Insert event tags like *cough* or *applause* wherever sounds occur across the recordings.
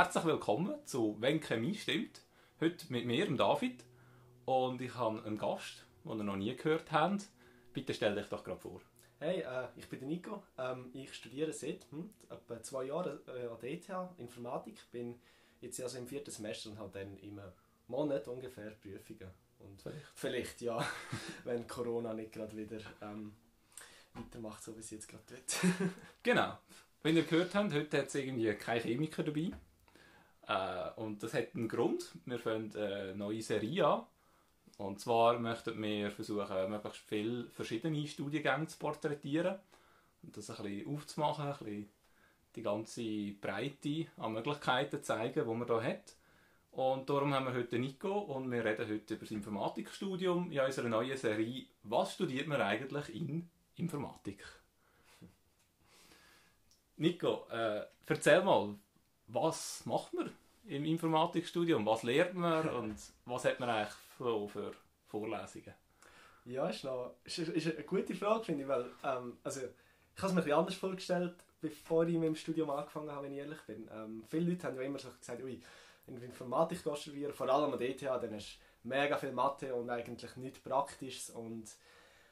herzlich willkommen zu «Wenn Chemie stimmt». Heute mit mir, dem David. Und ich habe einen Gast, den ihr noch nie gehört habt. Bitte stell dich doch gerade vor. Hey, äh, ich bin der Nico. Ähm, ich studiere seit hm, etwa zwei Jahren äh, an der ETH Informatik. Bin jetzt also im vierten Semester und habe dann im Monat ungefähr Prüfungen. Und Vielleicht. vielleicht ja, *laughs* wenn Corona nicht gerade wieder ähm, weitermacht, so wie es jetzt gerade tut. *laughs* Genau. Wenn ihr gehört habt, heute hat es irgendwie keine Chemiker dabei. Äh, und das hat einen Grund. Wir fangen eine neue Serie an. Und zwar möchten wir versuchen, möglichst viele verschiedene Studiengänge zu porträtieren. Und das ein bisschen aufzumachen, ein bisschen die ganze Breite an Möglichkeiten zeigen, die man hier hat. Und darum haben wir heute Nico und wir reden heute über das Informatikstudium in unserer neuen Serie «Was studiert man eigentlich in Informatik?» Nico, äh, erzähl mal, was macht man im Informatikstudium? Was lernt man und was hat man eigentlich so für Vorlesungen? Ja, ist, noch, ist, ist eine gute Frage, finde ich, weil ähm, also, ich habe es mir anders vorgestellt, bevor ich mit dem Studium angefangen habe, wenn ich ehrlich bin. Ähm, viele Leute haben ja immer so gesagt, ui, wenn du Informatik studieren, vor allem an der ETH, dann hast du mega viel Mathe und eigentlich nichts Praktisches und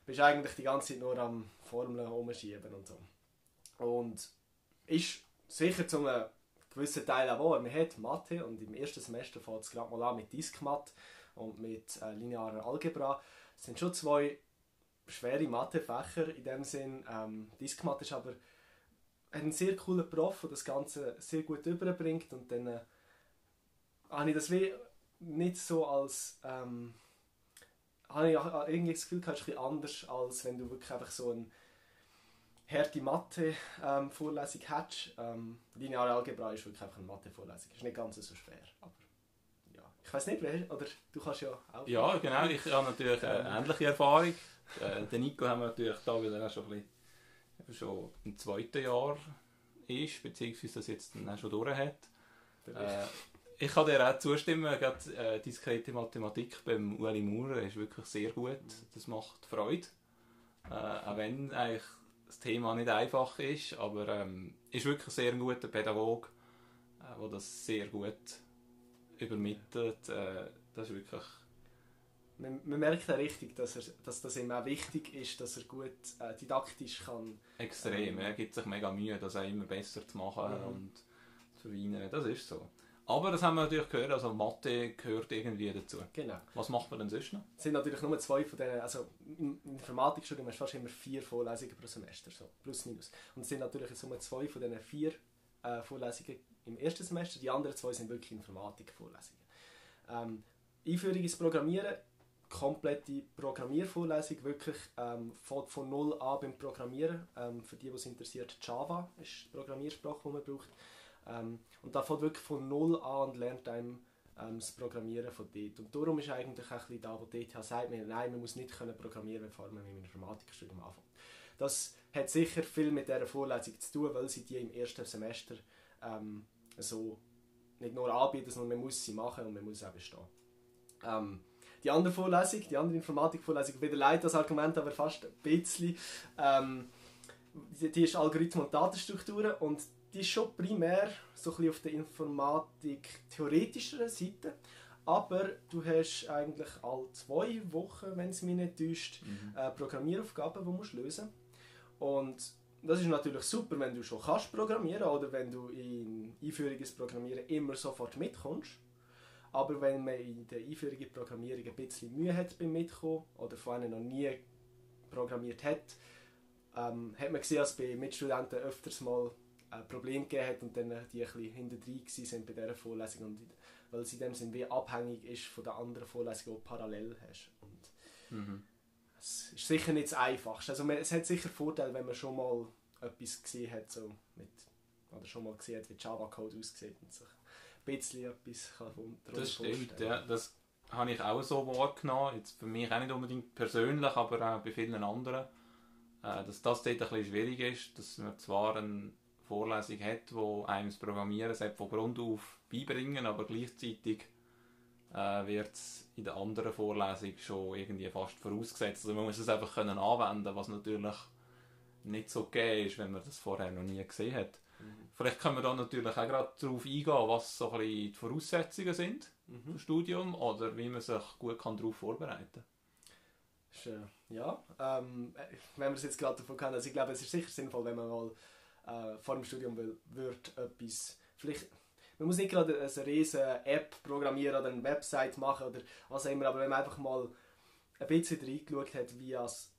bist eigentlich die ganze Zeit nur am Formeln umschieben und so. Und ist sicher zu einem gewissen Teil auch. Man hat Mathe und im ersten Semester fängt es gerade mal an mit Diskmat und mit äh, linearer Algebra. Das sind schon zwei schwere Mathefächer in dem Sinn. Ähm, Diskmat ist aber ein sehr cooler Prof, der das Ganze sehr gut überbringt und dann äh, habe ich das wie nicht so als ähm, habe ich irgendwie das Gefühl, es ist anders, als wenn du wirklich einfach so ein harte Mathe-Vorlesung hättest. Ähm, lineare Algebra ist wirklich einfach eine Mathe-Vorlesung. Ist nicht ganz so schwer, aber ja. Ich weiß nicht, wer, oder du kannst ja auch... Ja, genau. Ich habe natürlich eine ähnliche Erfahrung. Äh, den Nico haben wir natürlich da, weil er schon, ein bisschen, schon im zweiten Jahr ist, beziehungsweise das jetzt dann auch schon durch hat. Äh, ich kann dir auch zustimmen, gerade äh, diskrete Mathematik beim Ueli Maurer ist wirklich sehr gut. Das macht Freude. Äh, auch wenn eigentlich das Thema nicht einfach ist, aber ähm, ist wirklich sehr ein guter Pädagoge, äh, der das sehr gut übermittelt. Äh, das ist wirklich... Man, man merkt ja richtig, dass, er, dass das ihm auch wichtig ist, dass er gut äh, didaktisch kann. Extrem, Ähm. er gibt sich mega Mühe, das auch immer besser zu machen Mhm. und zu verfeinern. Das ist so. Aber das haben wir natürlich gehört, also Mathe gehört irgendwie dazu. Genau. Was macht man denn sonst noch? Es sind natürlich nur zwei von denen, also im Informatikstudium hast du fast immer vier Vorlesungen pro Semester, so plus minus. Und es sind natürlich nur zwei von diesen vier äh, Vorlesungen im ersten Semester, die anderen zwei sind wirklich Informatik-Vorlesungen. Ähm, Einführung ins Programmieren, komplette Programmiervorlesung, wirklich ähm, von null an beim Programmieren. Ähm, für die, die es interessiert, Java ist die Programmiersprache, die man braucht. Ähm, und da fängt wirklich von null an und lernt einem ähm, das Programmieren von dort. Und darum ist eigentlich auch ein da, wo die ETH sagt, mir, nein, man muss nicht können programmieren, bevor man mit dem Informatikstudium anfängt. Das hat sicher viel mit dieser Vorlesung zu tun, weil sie die im ersten Semester ähm, so nicht nur anbieten, sondern man muss sie machen und man muss auch bestehen. Ähm, die andere Vorlesung, die andere Informatikvorlesung, wieder leid das Argument, aber fast ein bisschen, ähm, die, die ist Algorithmen und Datenstrukturen und die ist schon primär so ein bisschen auf der Informatik theoretischeren Seite, aber du hast eigentlich alle zwei Wochen, wenn es mich nicht täuscht, äh, Programmieraufgaben, die du musst lösen Und das ist natürlich super, wenn du schon kannst programmieren oder wenn du in Einführung ins Programmieren immer sofort mitkommst. Aber wenn man in der Einführung in Programmierung ein bisschen Mühe hat beim Mitkommen oder vor allem noch nie programmiert hat, ähm, hat man gesehen, dass bei Mitstudenten öfters mal ein Problem gegeben hat und dann die ein bisschen hinterdrein sind bei dieser Vorlesung, und, weil sie in dem Sinn wie abhängig ist von der anderen Vorlesung, die du parallel hast. Und Mhm. es ist sicher nicht das Einfachste. Also es hat sicher Vorteile, wenn man schon mal etwas gesehen hat, so mit, oder schon mal gesehen hat, wie Java-Code aussieht und sich ein bisschen etwas kann Das stimmt, ja. Das habe ich auch so wahrgenommen. Jetzt für mich auch nicht unbedingt persönlich, aber auch bei vielen anderen. Äh, dass das dort ein bisschen schwierig ist, dass man zwar eine Vorlesung hat, wo einem das Programmieren selbst von Grund auf beibringen, aber gleichzeitig äh, wird es in der anderen Vorlesung schon irgendwie fast vorausgesetzt. Also man muss es einfach können anwenden, was natürlich nicht so gegeben ist, wenn man das vorher noch nie gesehen hat. Mhm. Vielleicht können wir da natürlich auch gerade darauf eingehen, was so ein bisschen die Voraussetzungen sind Mhm. im Studium oder wie man sich gut kann darauf vorbereiten kann. Schön. Ja, ähm, äh, wenn wir es jetzt gerade davon kennen, also ich glaube, es ist sicher sinnvoll, wenn man mal äh, vor dem Studium will, wird etwas, vielleicht, man muss nicht gerade eine riesige App programmieren oder eine Website machen oder was auch immer, aber wenn man einfach mal ein bisschen reingeschaut hat, wie das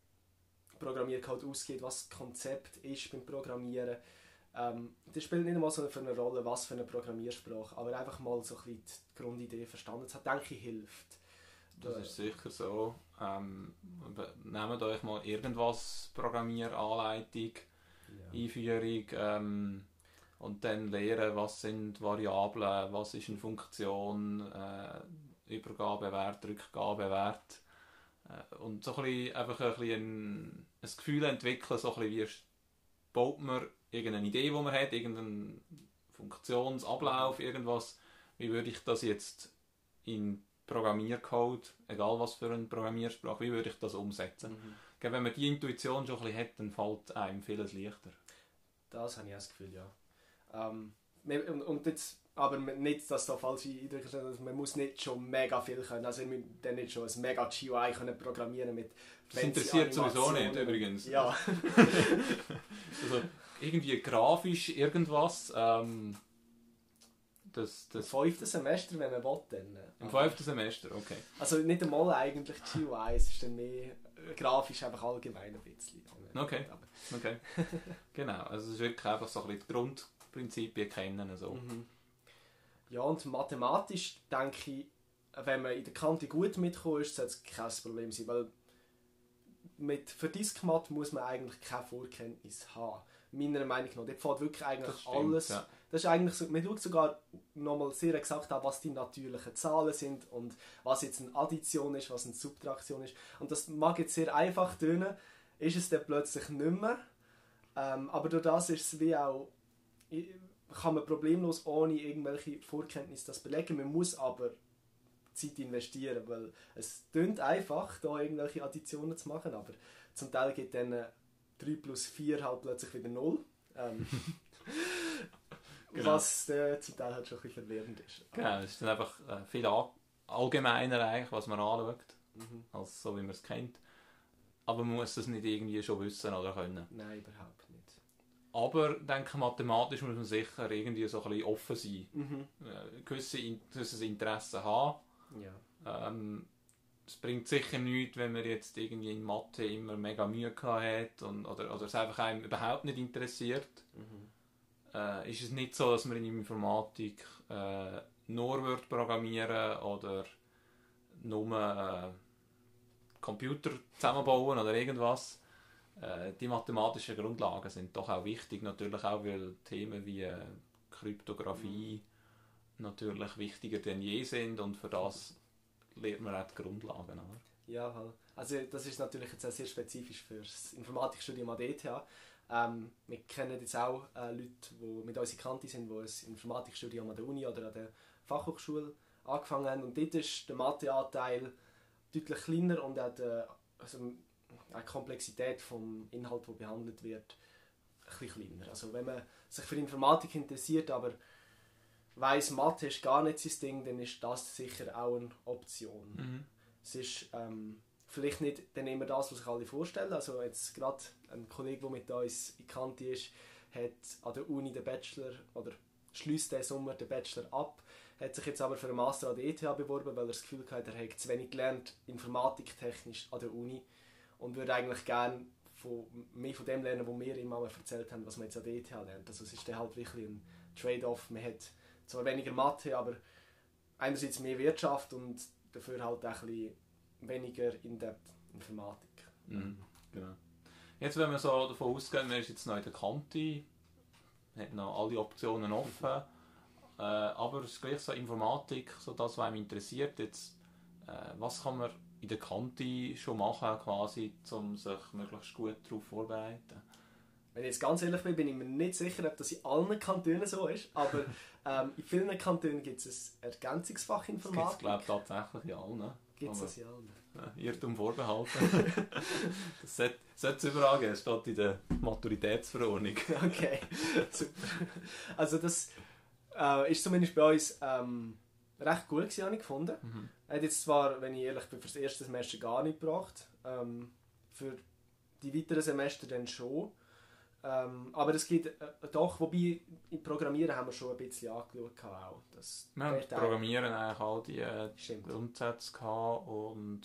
Programmiercode ausgeht, was das Konzept ist beim Programmieren, ähm, das spielt nicht mal so eine Rolle, was für eine Programmiersprache, aber einfach mal so ein die Grundidee verstanden zu haben, denke ich, hilft. Das ist sicher so. Ähm, nehmt euch mal irgendwas, Programmieranleitung, Ja. Einführung ähm, und dann lernen, was sind Variablen, was ist eine Funktion, äh, Übergabewert, Rückgabewert. Äh, und so ein bisschen, einfach ein, bisschen ein, Gefühl entwickeln, so ein bisschen wie baut man irgendeine Idee, die man hat, irgendeinen Funktionsablauf, irgendwas, wie würde ich das jetzt in Programmiercode, egal was für eine Programmiersprache, wie würde ich das umsetzen? Mhm. Wenn man die Intuition schon ein bisschen hat, dann fällt einem vieles leichter. Das habe ich auch das Gefühl, ja. Ähm, und, und jetzt, aber nicht, dass da falsche Eindrücke sind, also man muss nicht schon mega viel können. Also wir müssen dann nicht schon ein mega GUI können programmieren mit Das interessiert sowieso nicht, übrigens. Ja, *laughs* Also, irgendwie grafisch irgendwas, ähm, das, das das fünfte Semester, wenn man will, dann. äh, im fünften Semester, okay. Also nicht einmal eigentlich GUI, es ist dann mehr grafisch einfach allgemein ein bisschen. Okay. Okay. *laughs* genau, also es ist wirklich einfach so ein bisschen die Grundprinzipien kennen. So. Mhm. Ja, und mathematisch denke ich, wenn man in der Kante gut mitkommt, ist, sollte es kein Problem sein, weil mit, für Diskmat muss man eigentlich keine Vorkenntnis haben. Meiner Meinung nach. Dort fällt wirklich eigentlich Das stimmt, alles. ja. Das ist eigentlich so, man schaut sogar nochmal sehr exakt an, was die natürlichen Zahlen sind und was jetzt eine Addition ist, was eine Subtraktion ist. Und das mag jetzt sehr einfach tönen, ist es dann plötzlich nicht mehr. Ähm, aber durch das ist es wie auch, kann man problemlos ohne irgendwelche Vorkenntnisse das belegen. Man muss aber Zeit investieren, weil es tönt einfach, da irgendwelche Additionen zu machen, aber zum Teil geht dann äh, 3 plus 4 halt plötzlich wieder 0. Ähm, *laughs* Genau. Was äh, zum Teil halt schon ein bisschen verwirrend ist. Genau, es ist dann einfach äh, viel all- allgemeiner eigentlich, was man anschaut, Mhm. als so wie man es kennt. Aber man muss das nicht irgendwie schon wissen oder können. Nein, überhaupt nicht. Aber ich denke, mathematisch muss man sicher irgendwie so ein bisschen offen sein. Mhm. Äh, gewisse gewisses Interesse haben. Ja. Ähm, es bringt sicher nichts, wenn man jetzt irgendwie in Mathe immer mega Mühe hat und, oder, oder es einfach einem überhaupt nicht interessiert. Mhm. Äh, ist es nicht so, dass man in Informatik äh, nur wird programmieren oder nur äh, Computer zusammenbauen oder irgendwas. Äh, die mathematischen Grundlagen sind doch auch wichtig, natürlich auch, weil Themen wie äh, Kryptographie natürlich wichtiger denn je sind und für das lernt man auch die Grundlagen. Oder? Ja, voll. also das ist natürlich jetzt sehr spezifisch für das Informatikstudium an der ETH. Ähm, wir kennen jetzt auch äh, Leute, die mit uns in Kante sind, die ein Informatikstudium an der Uni oder an der Fachhochschule angefangen haben. Und dort ist der Matheanteil deutlich kleiner und auch die, also die Komplexität vom Inhalt, der behandelt wird, ein bisschen kleiner. Also wenn man sich für Informatik interessiert, aber weiss, Mathe ist gar nicht sein Ding, dann ist das sicher auch eine Option. Mhm. Es ist ähm, vielleicht nicht dann immer das, was sich alle vorstellen. Also jetzt gerade ein Kollege, der mit uns in Kante ist, hat an der Uni den Bachelor oder schließt diesen Sommer den Bachelor ab, hat sich jetzt aber für einen Master an der ETH beworben, weil er das Gefühl hatte, er hat zu wenig gelernt, informatiktechnisch an der Uni und würde eigentlich gerne von, mehr von dem lernen, was wir ihm mal erzählt haben, was man jetzt an der ETH lernt. Also es ist dann halt wirklich ein Trade-off. Man hat zwar weniger Mathe, aber einerseits mehr Wirtschaft und dafür halt auch ein bisschen weniger in-depth Informatik. Mhm. Genau. Jetzt, wenn wir so davon ausgehen, man ist jetzt noch in der Kante, hat noch alle Optionen offen, äh, aber es ist gleich so Informatik, so das, was einem interessiert. Jetzt, äh, was kann man in der Kante schon machen, quasi, um sich möglichst gut darauf vorzubereiten? Wenn ich jetzt ganz ehrlich bin, bin ich mir nicht sicher, ob das in allen Kantonen so ist, aber *laughs* ähm, in vielen Kantonen gibt es ein Ergänzungsfach Das Informatik. glaube ich, tatsächlich in allen. Gibt es das in allen? Äh, Irrtum vorbehalten. *laughs* das sollte es überall geben, es steht in der Maturitätsverordnung. *laughs* Okay, super. Also das äh, ist zumindest bei uns ähm, recht gut gewesen, habe ich gefunden. Mhm. Hat jetzt zwar, wenn ich ehrlich bin, für das erste Semester gar nicht gebracht. Ähm, für die weiteren Semester dann schon. Ähm, aber es gibt äh, doch, wobei im Programmieren haben wir schon ein bisschen angeschaut. Auch, dass Wir haben Programmieren eigentlich all die äh, Stimmt. Grundsätze gehabt und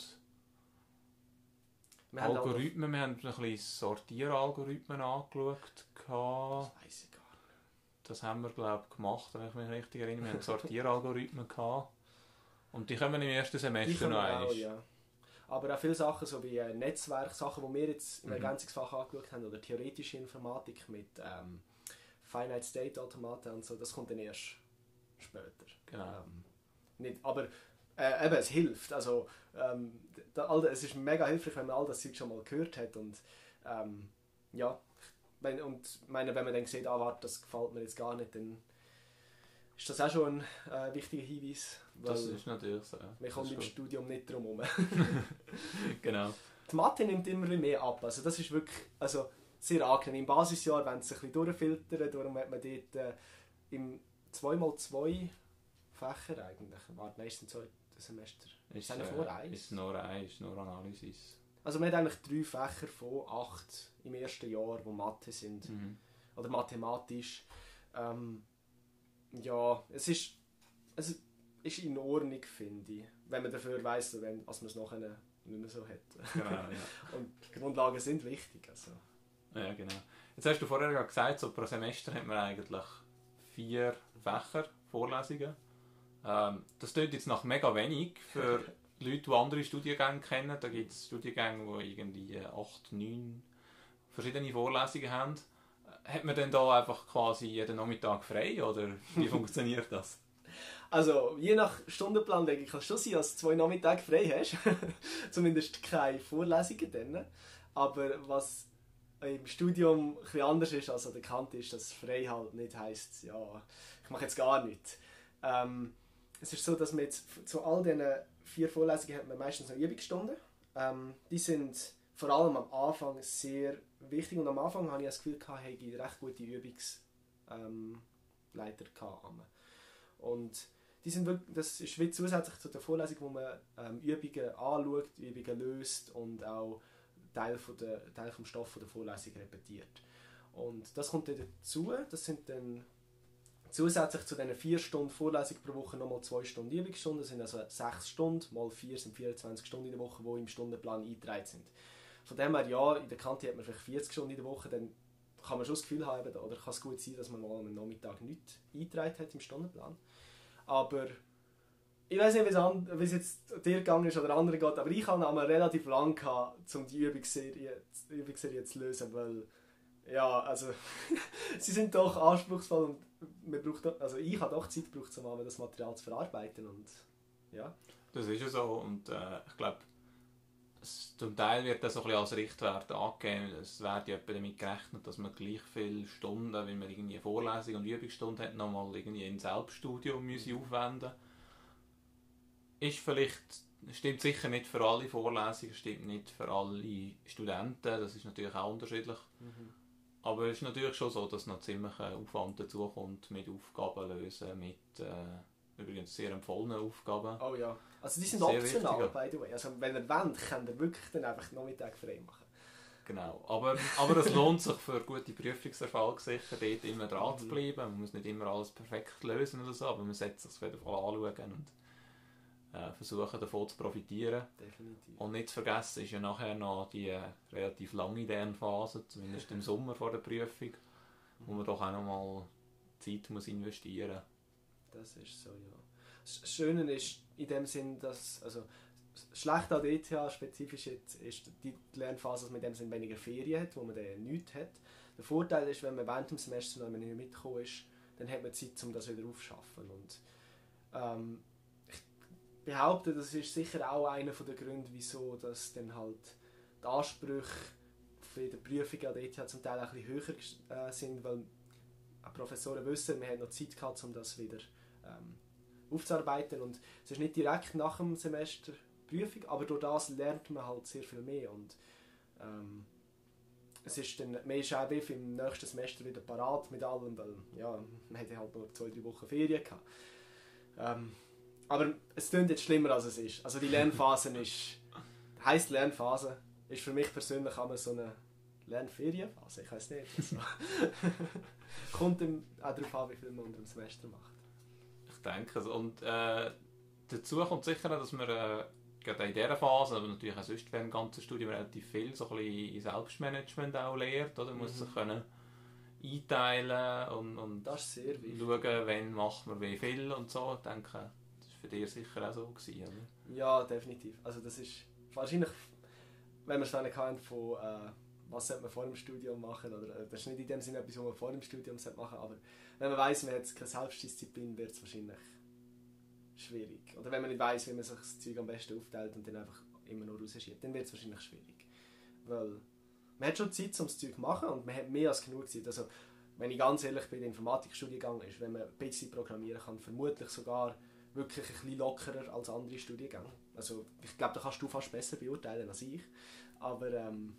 Wir Algorithmen. Wir haben ein bisschen Sortieralgorithmen angeschaut. gehabt. Das weiss ich gar nicht. Das haben wir, glaube ich, gemacht, wenn ich mich richtig erinnere. Wir haben Sortieralgorithmen gehabt. Und die kommen im ersten Semester noch einmal. ja. Aber auch viele Sachen, so wie äh, Netzwerksachen, die wir jetzt im Mhm. Ergänzungsfach angeschaut haben, oder theoretische Informatik mit ähm, Finite State Automaten und so, das kommt dann erst später. Genau. Ähm, nicht, aber äh, eben, es hilft. Also, ähm, da, all, es ist mega hilfreich, wenn man all das Zeug schon mal gehört hat. Und ähm, ja, wenn, und meine, wenn man dann sieht, ah, warte, das gefällt mir jetzt gar nicht, dann ist das auch schon ein äh, wichtiger Hinweis. Das ist natürlich so. ja. man kommt ist im gut. Studium nicht drum herum. *laughs* Genau. Die Mathe nimmt immer mehr ab. Also das ist wirklich also sehr angenehm. Im Basisjahr, wenn es ein bisschen durchfiltern, darum hat man dort äh, im 2x2 Fächer eigentlich. Warte, meistens zwei Semester. Ist, eigentlich äh, nur eins? Ist nur eins, ist nur Analysis. Also man hat eigentlich drei Fächer von acht im ersten Jahr, wo Mathe sind. Mhm. Oder mathematisch. Ähm, ja, es ist, es ist in Ordnung, finde ich. Wenn man dafür weiss, wenn, dass man es nachher nicht mehr so hat. Genau, ja. *laughs* Und die Grundlagen sind wichtig. Also. ja, genau. Jetzt hast du vorher gerade gesagt, so pro Semester hat man eigentlich vier Fächer, Vorlesungen. Ähm, das klingt jetzt nach mega wenig für *laughs* Leute, die andere Studiengänge kennen. Da gibt es Studiengänge, die irgendwie acht, neun verschiedene Vorlesungen haben. Hat man denn da einfach quasi jeden Nachmittag frei oder wie *laughs* funktioniert das? Also, je nach Stundenplan denke ich, kann schon sein, dass du zwei Nachmittage frei hast. *laughs* Zumindest keine Vorlesungen dann. Aber was im Studium bisschen anders ist als an der Kante ist, dass frei halt nicht heisst, ja, ich mache jetzt gar nichts. Ähm, es ist so, dass man jetzt zu all diesen vier Vorlesungen hat man meistens noch Übungsstunden. Ähm, die sind vor allem am Anfang sehr wichtig und am Anfang habe ich das Gefühl, habe ich recht gute Übungsleiter ähm, gehabt. Und die sind wirklich, das ist wie zusätzlich zu der Vorlesung, wo man ähm, Übungen anschaut, Übungen löst und auch Teil, von der, Teil vom Stoff von der Vorlesung repetiert. Und das kommt dann dazu, das sind dann zusätzlich zu diesen vier Stunden Vorlesung pro Woche nochmal zwei Stunden Übungsstunden, das sind also sechs Stunden, mal vier sind 24 Stunden in der Woche, die im Stundenplan eingetragen sind. Von dem her, ja, in der Kante hat man vielleicht 40 Stunden in der Woche, dann kann man schon das Gefühl haben, oder kann es gut sein, dass man mal am Nachmittag nichts eingetragen hat im Stundenplan. Aber ich weiß nicht, wie es jetzt dir gegangen ist oder anderen geht, aber ich habe einmal relativ lang gehabt, um die Übungsserie, die Übungsserie zu lösen, weil ja, also *laughs* sie sind doch anspruchsvoll und man braucht, also ich habe doch Zeit gebraucht, um das Material zu verarbeiten und ja. Das ist ja so und äh, ich glaube, zum Teil wird das so ein bisschen als Richtwert angegeben. Es wird ja damit gerechnet, dass man gleich viele Stunden, wenn man irgendwie Vorlesung und Übungsstunde hat, nochmal irgendwie in Selbststudium müsse aufwenden Ist vielleicht, stimmt sicher nicht für alle Vorlesungen, stimmt nicht für alle Studenten, das ist natürlich auch unterschiedlich. Aber es ist natürlich schon so, dass noch ziemlich ein Aufwand dazukommt mit Aufgaben lösen, mit äh, übrigens sehr empfohlenen Aufgaben. Oh ja. Also die sind Sehr optional, wichtig, by the way. Also wenn ihr wollt, könnt ihr wirklich dann einfach Nachmittag frei machen. Genau, aber, aber es lohnt sich für gute Prüfungserfolge sicher, dort immer dran zu Mhm. bleiben. Man muss nicht immer alles perfekt lösen oder so, aber man sollte sich auf jeden Fall anschauen und äh, versuchen davon zu profitieren. Definitiv. Und nicht zu vergessen ist ja nachher noch die äh, relativ lange Lernphase, zumindest im Sommer vor der Prüfung, wo man doch auch noch mal Zeit muss investieren Das ist so, ja. Schöne ist in dem Sinn, dass, also das Schlechte an ETH spezifisch ist die Lernphase, dass man in dem Sinn weniger Ferien hat, wo man dann nichts hat. Der Vorteil ist, wenn man während dem Semester noch nicht mitgekommen ist, dann hat man Zeit, um das wieder aufzuschaffen. Und ähm, ich behaupte, das ist sicher auch einer der Gründe, wieso dass dann halt die Ansprüche für die Prüfung an der ETH zum Teil auch ein bisschen höher äh, sind, weil Professoren wissen, wir haben noch Zeit gehabt, um das wieder ähm, aufzuarbeiten und es ist nicht direkt nach dem Semester Prüfung, aber durch das lernt man halt sehr viel mehr und ähm, es ist dann, man ist auch im nächsten Semester wieder parat mit allem, weil ja, man hätte halt nur zwei, drei Wochen Ferien gehabt. Ähm, aber es klingt jetzt schlimmer als es ist. Also die Lernphase *laughs* ist, heisst Lernphase, ist für mich persönlich immer so eine Lernferienphase, ich weiß nicht. Also, *laughs* kommt auch darauf an, wie viel man unter dem Semester macht. Denke es. Und äh, dazu kommt sicher, dass man äh, gerade in dieser Phase, aber natürlich auch sonst während dem ganzen Studium relativ viel so ein bisschen Selbstmanagement auch lernt. Oder? Man muss mhm. sich können einteilen und, und schauen, wann macht man wie viel und so. Ich denke, das war für dich sicher auch so. Gewesen, oder? Ja, definitiv. Also das ist wahrscheinlich, wenn wir es dann von äh, was sollte man vor dem Studium machen, oder äh, das ist nicht in dem Sinne etwas, was man vor dem Studium machen sollte, aber wenn man weiß, man hat keine Selbstdisziplin, wird es wahrscheinlich schwierig. Oder wenn man nicht weiß, wie man sich das Zeug am besten aufteilt und dann einfach immer nur rausschiebt, dann wird es wahrscheinlich schwierig. Weil man hat schon Zeit, um das Zeug zu machen und man hat mehr als genug Zeit. Also, wenn ich ganz ehrlich bin, der Informatikstudiengang ist, wenn man ein bisschen programmieren kann, vermutlich sogar wirklich ein bisschen lockerer als andere Studiengänge. Also, ich glaube, da kannst du fast besser beurteilen als ich. Aber ähm,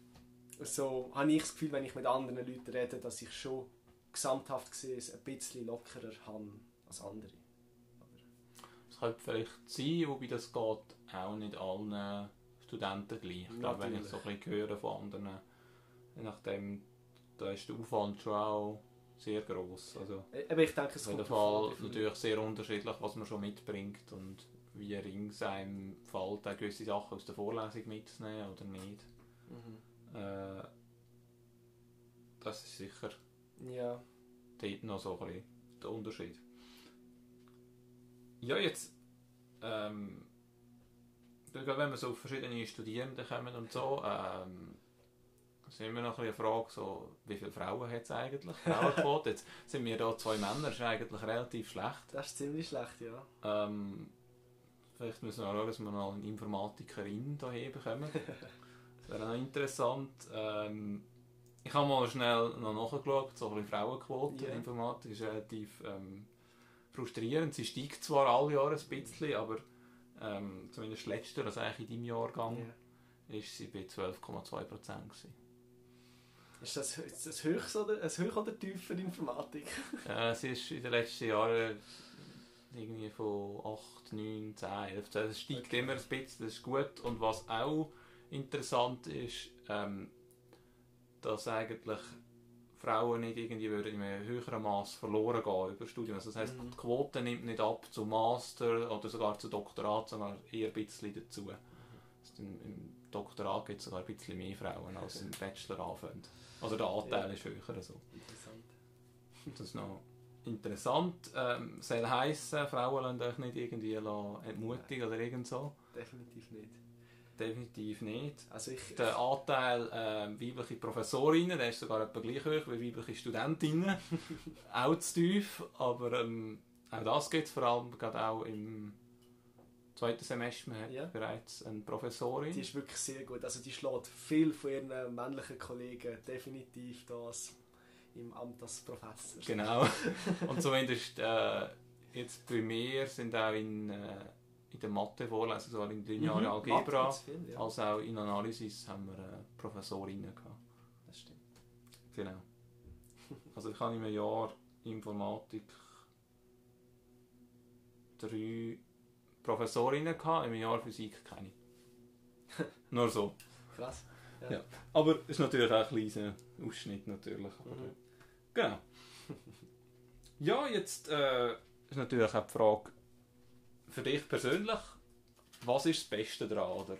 so habe ich das Gefühl, wenn ich mit anderen Leuten rede, dass ich schon gesamthaft gesehen ein bisschen lockerer habe als andere. Das könnte vielleicht sein, wobei das geht auch nicht allen Studenten gleich. Ich glaube, wenn ich so ein bisschen höre von anderen, nachdem, da ist der Aufwand schon auch sehr groß. Also, Aber ich denke, es jeden Fall natürlich sehr unterschiedlich, was man schon mitbringt und wie rings einem fällt, gewisse Sachen aus der Vorlesung mitzunehmen oder nicht. Mhm. Äh, das ist sicher ja. dort noch so ein bisschen der Unterschied. Ja, jetzt, ähm, wenn wir so auf verschiedene Studierende kommen und so, ähm, sind immer noch ein eine Frage, so, wie viele Frauen hat es eigentlich? Frauenquote. Jetzt sind wir hier zwei Männer, das ist eigentlich relativ schlecht. Das ist ziemlich schlecht, ja. Ähm, vielleicht müssen wir auch schauen, dass wir noch eine Informatikerin hier bekommen. *laughs* das wäre noch interessant. Ähm, ich habe mal schnell noch nachgeschaut, so ein bisschen Frauenquote yeah. in Informatik ist relativ ähm, frustrierend. Sie steigt zwar alle Jahre ein bisschen, aber ähm, zumindest letzter, also eigentlich in deinem Jahrgang, yeah. ist sie bei 12,2 Prozent. Ist das, ist das höchst oder, Hoch- oder Tief für Informatik? *laughs* äh, sie ist in den letzten Jahren irgendwie von 8, 9, 10, 11, 12. Es steigt okay. immer ein bisschen, das ist gut. Und was auch interessant ist, ähm, dass eigentlich Frauen nicht irgendwie würden in einem höheren Maß verloren gehen über Studium. Also das heisst, mhm. die Quote nimmt nicht ab zum Master oder sogar zu Doktorat, sondern eher ein bisschen dazu. Also Im Doktorat gibt es sogar ein bisschen mehr Frauen als im Bachelor anfangen. Also der Anteil ja. ist höher. So. Interessant. Das ist noch interessant. Ähm, soll heissen, Frauen lassen euch nicht irgendwie entmutigen oder irgend so? Definitiv nicht. Definitiv nicht. Also ich, der Anteil äh, weibliche Professorinnen, der ist sogar etwa gleich hoch wie weibliche Studentinnen. *laughs* auch zu tief, aber ähm, auch das es vor allem gerade auch im zweiten Semester. Man hat ja. bereits eine Professorin. Die ist wirklich sehr gut. Also die schlägt viel von ihren männlichen Kollegen definitiv das im Amt als Professor. Genau. Und zumindest äh, jetzt bei mir sind auch in äh, in der Mathe vorlesen, sogar in lineare mhm, Algebra, viel, ja. als auch in Analysis haben wir äh, Professorinnen gehabt. Das stimmt. Genau. Also ich habe im Jahr Informatik drei Professorinnen gehabt, im Jahr Physik keine. *laughs* Nur so. Krass. Ja. ja. Aber ist natürlich auch ein kleiner Ausschnitt natürlich. Mhm. Genau. Ja, jetzt äh, ist natürlich auch die Frage, für dich persönlich, was ist das Beste daran, oder?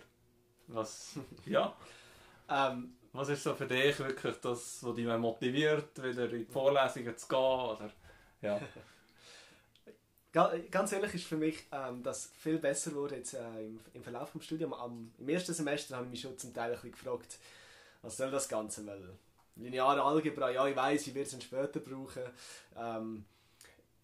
Was, *laughs* ja? ähm, was ist so für dich wirklich das, was dich motiviert, wieder in die Vorlesungen zu gehen, oder? Ja. *laughs* Ganz ehrlich ist für mich, ähm, dass viel besser wurde jetzt äh, im, im Verlauf des Studiums. Am, Im ersten Semester habe ich mich schon zum Teil ein gefragt, was soll das Ganze? Weil lineare Algebra, ja, ich weiß, ich werde es später brauchen. Ähm,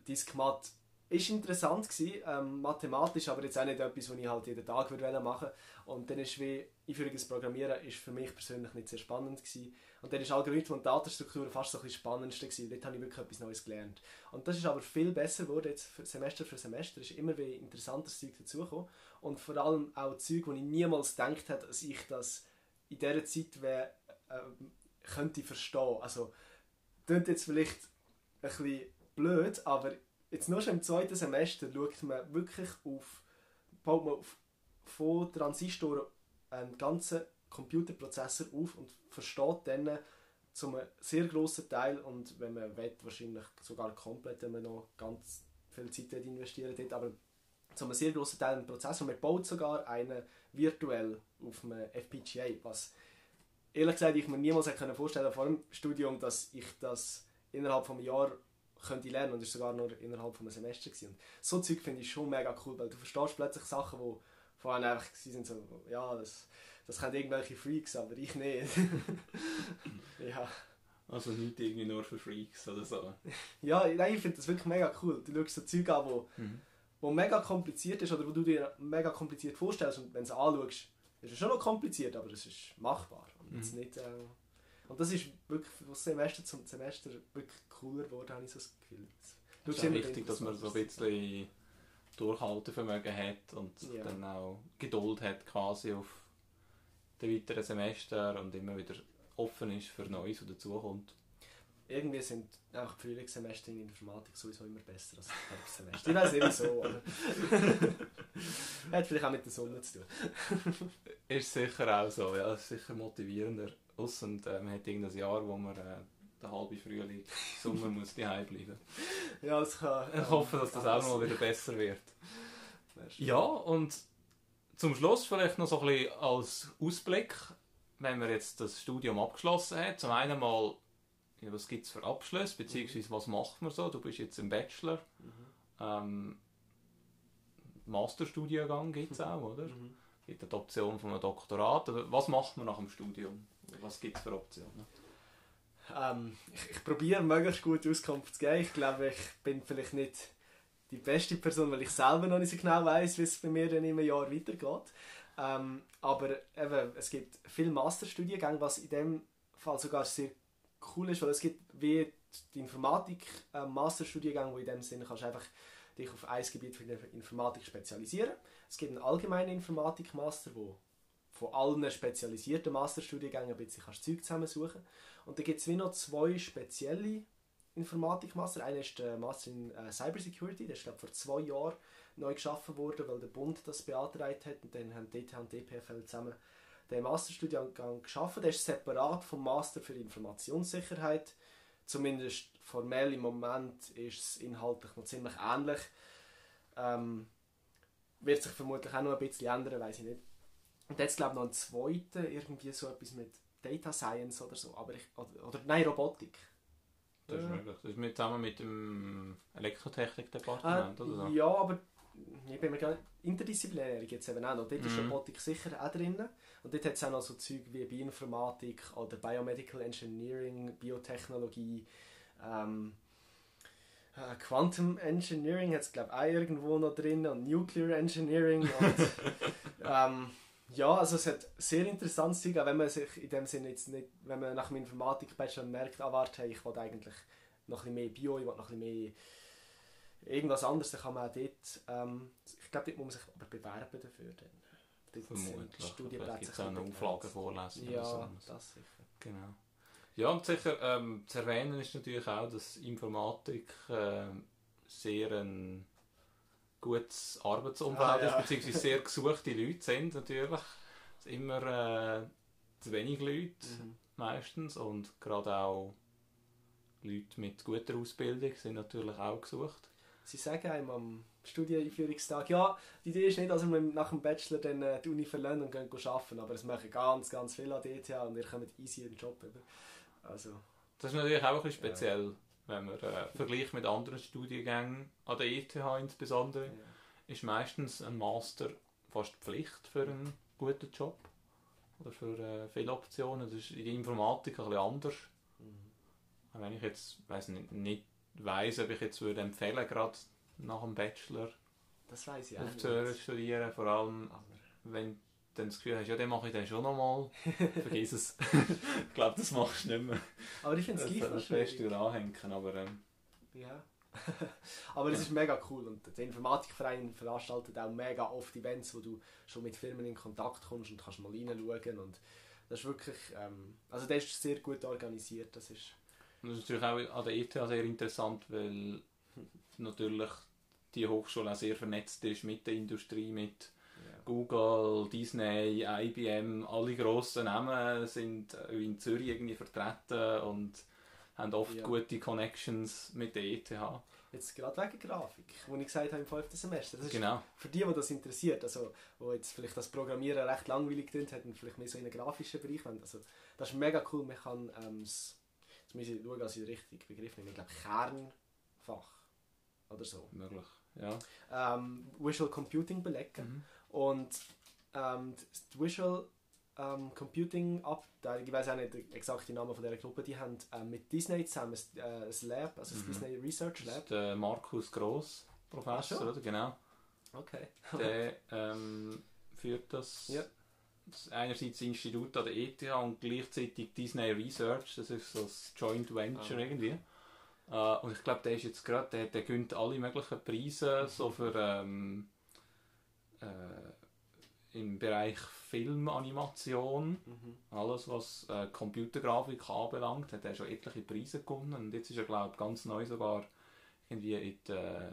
Diskmat ist interessant gewesen, ähm, mathematisch, aber jetzt auch nicht etwas, was ich halt jeden Tag würde machen Und dann ist wie Einführung ins Programmieren ist für mich persönlich nicht sehr spannend gewesen. Und dann ist Algorithmen und Datenstrukturen fast so ein bisschen spannendste gewesen. Dort habe ich wirklich etwas Neues gelernt. Und das ist aber viel besser geworden, jetzt Semester für Semester, ist immer wieder interessantes Zeug dazugekommen. Und vor allem auch Zeug, wo ich niemals gedacht hätte, dass ich das in dieser Zeit wär, äh, könnte verstehen. Also, klingt jetzt vielleicht ein bisschen blöd, aber jetzt nur schon im zweiten Semester schaut man wirklich auf, baut man auf, von Transistoren einen ganzen Computerprozessor auf und versteht dann zu einem sehr grossen Teil und wenn man will, wahrscheinlich sogar komplett, wenn man noch ganz viel Zeit investieren dort, aber zu einem sehr grossen Teil einen Prozessor. Man baut sogar einen virtuell auf einem FPGA, was ehrlich gesagt ich mir niemals hätte vorstellen vor dem Studium, dass ich das innerhalb von einem Jahr könnte lernen und war sogar nur innerhalb von einem Semester. Gewesen. Und so Zeug finde ich schon mega cool, weil du verstehst plötzlich Sachen, die vorhin einfach sind so, ja, das, das können irgendwelche Freaks, aber ich nicht. *laughs* ja. Also nicht irgendwie nur für Freaks oder so. *laughs* ja, nein, ich finde das wirklich mega cool. Du schaust so Zeug an, wo, mhm. wo mega kompliziert ist oder wo du dir mega kompliziert vorstellst und wenn du es anschaust, ist es schon noch kompliziert, aber es ist machbar. Und, mhm. nicht, äh, und das ist wirklich von Semester zum Semester wirklich cooler geworden, habe ich so das Gefühl. Es ist ja wichtig, dass man so ein bisschen Durchhaltevermögen hat und ja. dann auch Geduld hat quasi auf den weiteren Semester und immer wieder offen ist für Neues, was dazukommt. Irgendwie sind einfach die Frühlingssemester in Informatik sowieso immer besser als die Herbstsemester. Ich weiß nicht wieso, aber hat vielleicht auch mit der Sonne zu tun. ist sicher auch so, ja, ist sicher motivierender. Ausser äh, man hat irgendein Jahr, wo man äh, der halbe Frühling, Sommer muss daheim bleiben. *laughs* Ja, das kann. Ich hoffe, dass das auch mal *laughs* wieder besser wird. Ja, und zum Schluss vielleicht noch so ein bisschen als Ausblick, wenn man jetzt das Studium abgeschlossen hat. Zum einen mal, ja, was gibt es für Abschluss, beziehungsweise was macht man so? Du bist jetzt im Bachelor. Mhm. Ähm, Masterstudiengang gibt es mhm. auch, oder? Mhm. Gibt die Option von einem Doktorat. Was macht man nach dem Studium? Was gibt es für Optionen? Ähm, ich, ich probiere möglichst gute Auskunft zu geben. Ich glaube, ich bin vielleicht nicht die beste Person, weil ich selber noch nicht so genau weiß, wie es bei mir dann im Jahr weitergeht. Ähm, aber eben, es gibt viele Masterstudiengänge, was in dem Fall sogar sehr cool ist, weil es gibt wie die Informatik äh, Masterstudiengang, wo in dem Sinne kannst du einfach dich auf ein Gebiet für Informatik spezialisieren. Es gibt einen allgemeinen Informatik Master, wo von allen spezialisierten Masterstudiengängen ein bisschen kannst Zeug zusammensuchen. Und dann gibt es wie noch zwei spezielle Informatik-Master. Einer ist der Master in äh, Cybersecurity, der ist glaube vor zwei Jahren neu geschaffen worden, weil der Bund das beantragt hat und dann haben DTH und DPFL zusammen den Masterstudiengang geschaffen. Der ist separat vom Master für Informationssicherheit. Zumindest formell im Moment ist es inhaltlich noch ziemlich ähnlich. Ähm, wird sich vermutlich auch noch ein bisschen ändern, weiß ich nicht. Und jetzt glaube ich noch einen zweiten, irgendwie so etwas mit Data Science oder so, aber ich, oder, oder nein, Robotik. Das ist möglich. Das ist mit, zusammen mit dem Elektrotechnik-Departement, äh, oder so? Ja, aber ich bin mir gar interdisziplinär jetzt eben auch noch. Dort mhm. ist Robotik sicher auch drin. Und dort hat es auch noch so Zeug wie Bioinformatik oder Biomedical Engineering, Biotechnologie, ähm, äh, Quantum Engineering hat es glaube ich auch irgendwo noch drin und Nuclear Engineering und *laughs* ähm, ja, also es hat sehr interessantes Zeug, auch wenn man sich in dem Sinne jetzt nicht, wenn man nach dem Informatik-Bachelor merkt, ah, warte, ich will eigentlich noch ein bisschen mehr Bio, ich will noch ein bisschen mehr irgendwas anderes, dann kann man auch dort, ähm, ich glaube, dort muss man sich aber bewerben dafür. Dann. Dort Vermutlich. Studienplätze gibt es auch eine Auflagenvorlesung. Ja, so. das sicher. Genau. Ja, und sicher ähm, zu erwähnen ist natürlich auch, dass Informatik äh, sehr ein gutes Arbeitsumfeld ah, ja. beziehungsweise sehr gesuchte Leute sind natürlich. Es sind immer äh, zu wenig Leute mhm. meistens und gerade auch Leute mit guter Ausbildung sind natürlich auch gesucht. Sie sagen einem am Studieneinführungstag, ja, die Idee ist nicht, dass wir nach dem Bachelor dann äh, die Uni verlassen und gehen arbeiten, aber es machen ganz, ganz viele an DTH und ihr kommt easy einen Job über. Also, das ist natürlich auch ein bisschen speziell. Ja wenn man äh, vergleicht mit anderen Studiengängen, an der ETH insbesondere, ja. ist meistens ein Master fast Pflicht für einen guten Job oder für äh, viele Optionen. Das ist in der Informatik ein bisschen anders. Mhm. Wenn ich jetzt weiss nicht, nicht weiss, ob ich jetzt würde empfehlen, gerade nach dem Bachelor Das weiß ich aufzuhören studieren. Vor allem, Aber wenn dann das Gefühl hast, ja, dann mache ich dann schon nochmal. *laughs* Vergiss es. *laughs* ich glaube, das machst du nicht mehr. aber ich finde Das es gleich das fest anhängen. Aber ähm, Ja. *laughs* Aber es Ja. ist mega cool und der Informatikverein veranstaltet auch mega oft Events, wo du schon mit Firmen in Kontakt kommst und kannst mal reinschauen und das ist wirklich, ähm, also der ist sehr gut organisiert, das ist, das ist natürlich auch an der ETH sehr interessant, weil natürlich die Hochschule auch sehr vernetzt ist mit der Industrie, mit. Google, Disney, IBM, alle grossen Namen sind in Zürich irgendwie vertreten und haben oft Ja. gute Connections mit der ETH. Jetzt gerade wegen Grafik, wo ich gesagt habe im fünften Semester, das ist Genau. für die, die das interessiert, also wo jetzt vielleicht das Programmieren recht langweilig klingt, hätten vielleicht mehr so in einen grafischen Bereich. Also das ist mega cool, man kann ähm, das, jetzt muss ich schauen, dass ich den richtigen Begriff nehme, ich glaube Kernfach oder so. Möglich. Ja. ähm, Visual Computing belegen. Mhm. Und ähm, die Visual ähm, Computing Abteilung, ich weiß auch nicht den exakten Namen von dieser Gruppe, die haben ähm, mit Disney zusammen ein, äh, ein Lab, also das Mhm. Disney Research Das Lab. ist der Markus Gross, Professor, schon? oder? Genau. Okay. Der *laughs* ähm, führt das, Ja. das einerseits das Institut an der ETH und gleichzeitig Disney Research, das ist so das Joint Venture Ah. irgendwie. Äh, und ich glaube, der ist jetzt gerade, der, der gönnt alle möglichen Preise, so für ähm, äh, im Bereich Filmanimation, Mhm. alles was äh, Computergrafik anbelangt, hat er schon etliche Preise gewonnen und jetzt ist er glaube ich ganz neu sogar irgendwie in die äh,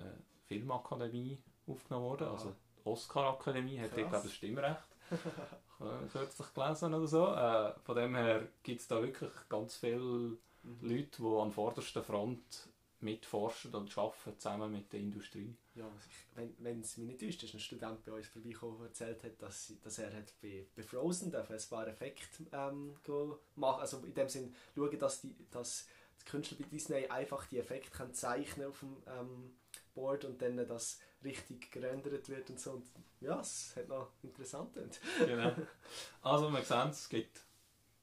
Filmakademie aufgenommen worden, Aha. also die Oscar-Akademie hat dort glaube ich das Stimmrecht *laughs* äh, kürzlich gelesen oder so. Äh, von dem her gibt es da wirklich ganz viele Mhm. Leute, die an vorderster Front mitforschen und arbeiten zusammen mit der Industrie. Ja, wenn, wenn es mich nicht täuscht, ist ein Student bei uns vorbeigekommen, der erzählt hat, dass, dass er hat bei, bei Frozen darf ein paar Effekte ähm, go machen Also in dem Sinn schauen, dass die, dass die Künstler bei Disney einfach die Effekte können zeichnen auf dem ähm, Board und dann das richtig gerendert wird und so. Und ja, es hat noch interessant. Genau. *laughs* Also wir sehen, es gibt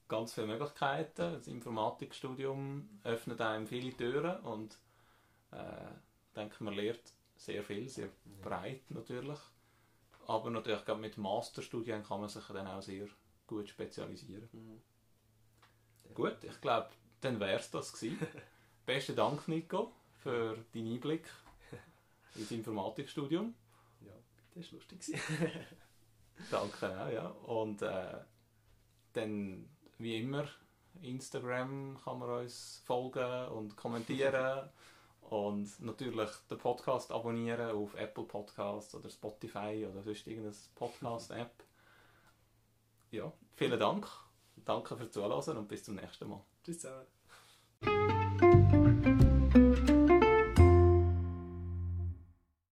ganz viele Möglichkeiten. Das Informatikstudium öffnet einem viele Türen und äh, ich denke, man lernt sehr viel, sehr breit natürlich. Aber natürlich gerade mit Masterstudien kann man sich dann auch sehr gut spezialisieren. Mhm. Gut, ich glaube, dann wäre es das gewesen. *laughs* Besten Dank, Nico, für deinen Einblick ins Informatikstudium. Ja, das war lustig. *laughs* Danke auch, ja. Und äh, dann, wie immer, Instagram kann man uns folgen und kommentieren. *laughs* und natürlich den Podcast abonnieren auf Apple Podcasts oder Spotify oder sonst irgendeine Podcast-App. *laughs* Ja, vielen Dank. Danke fürs Zuhören und bis zum nächsten Mal. Tschüss zusammen.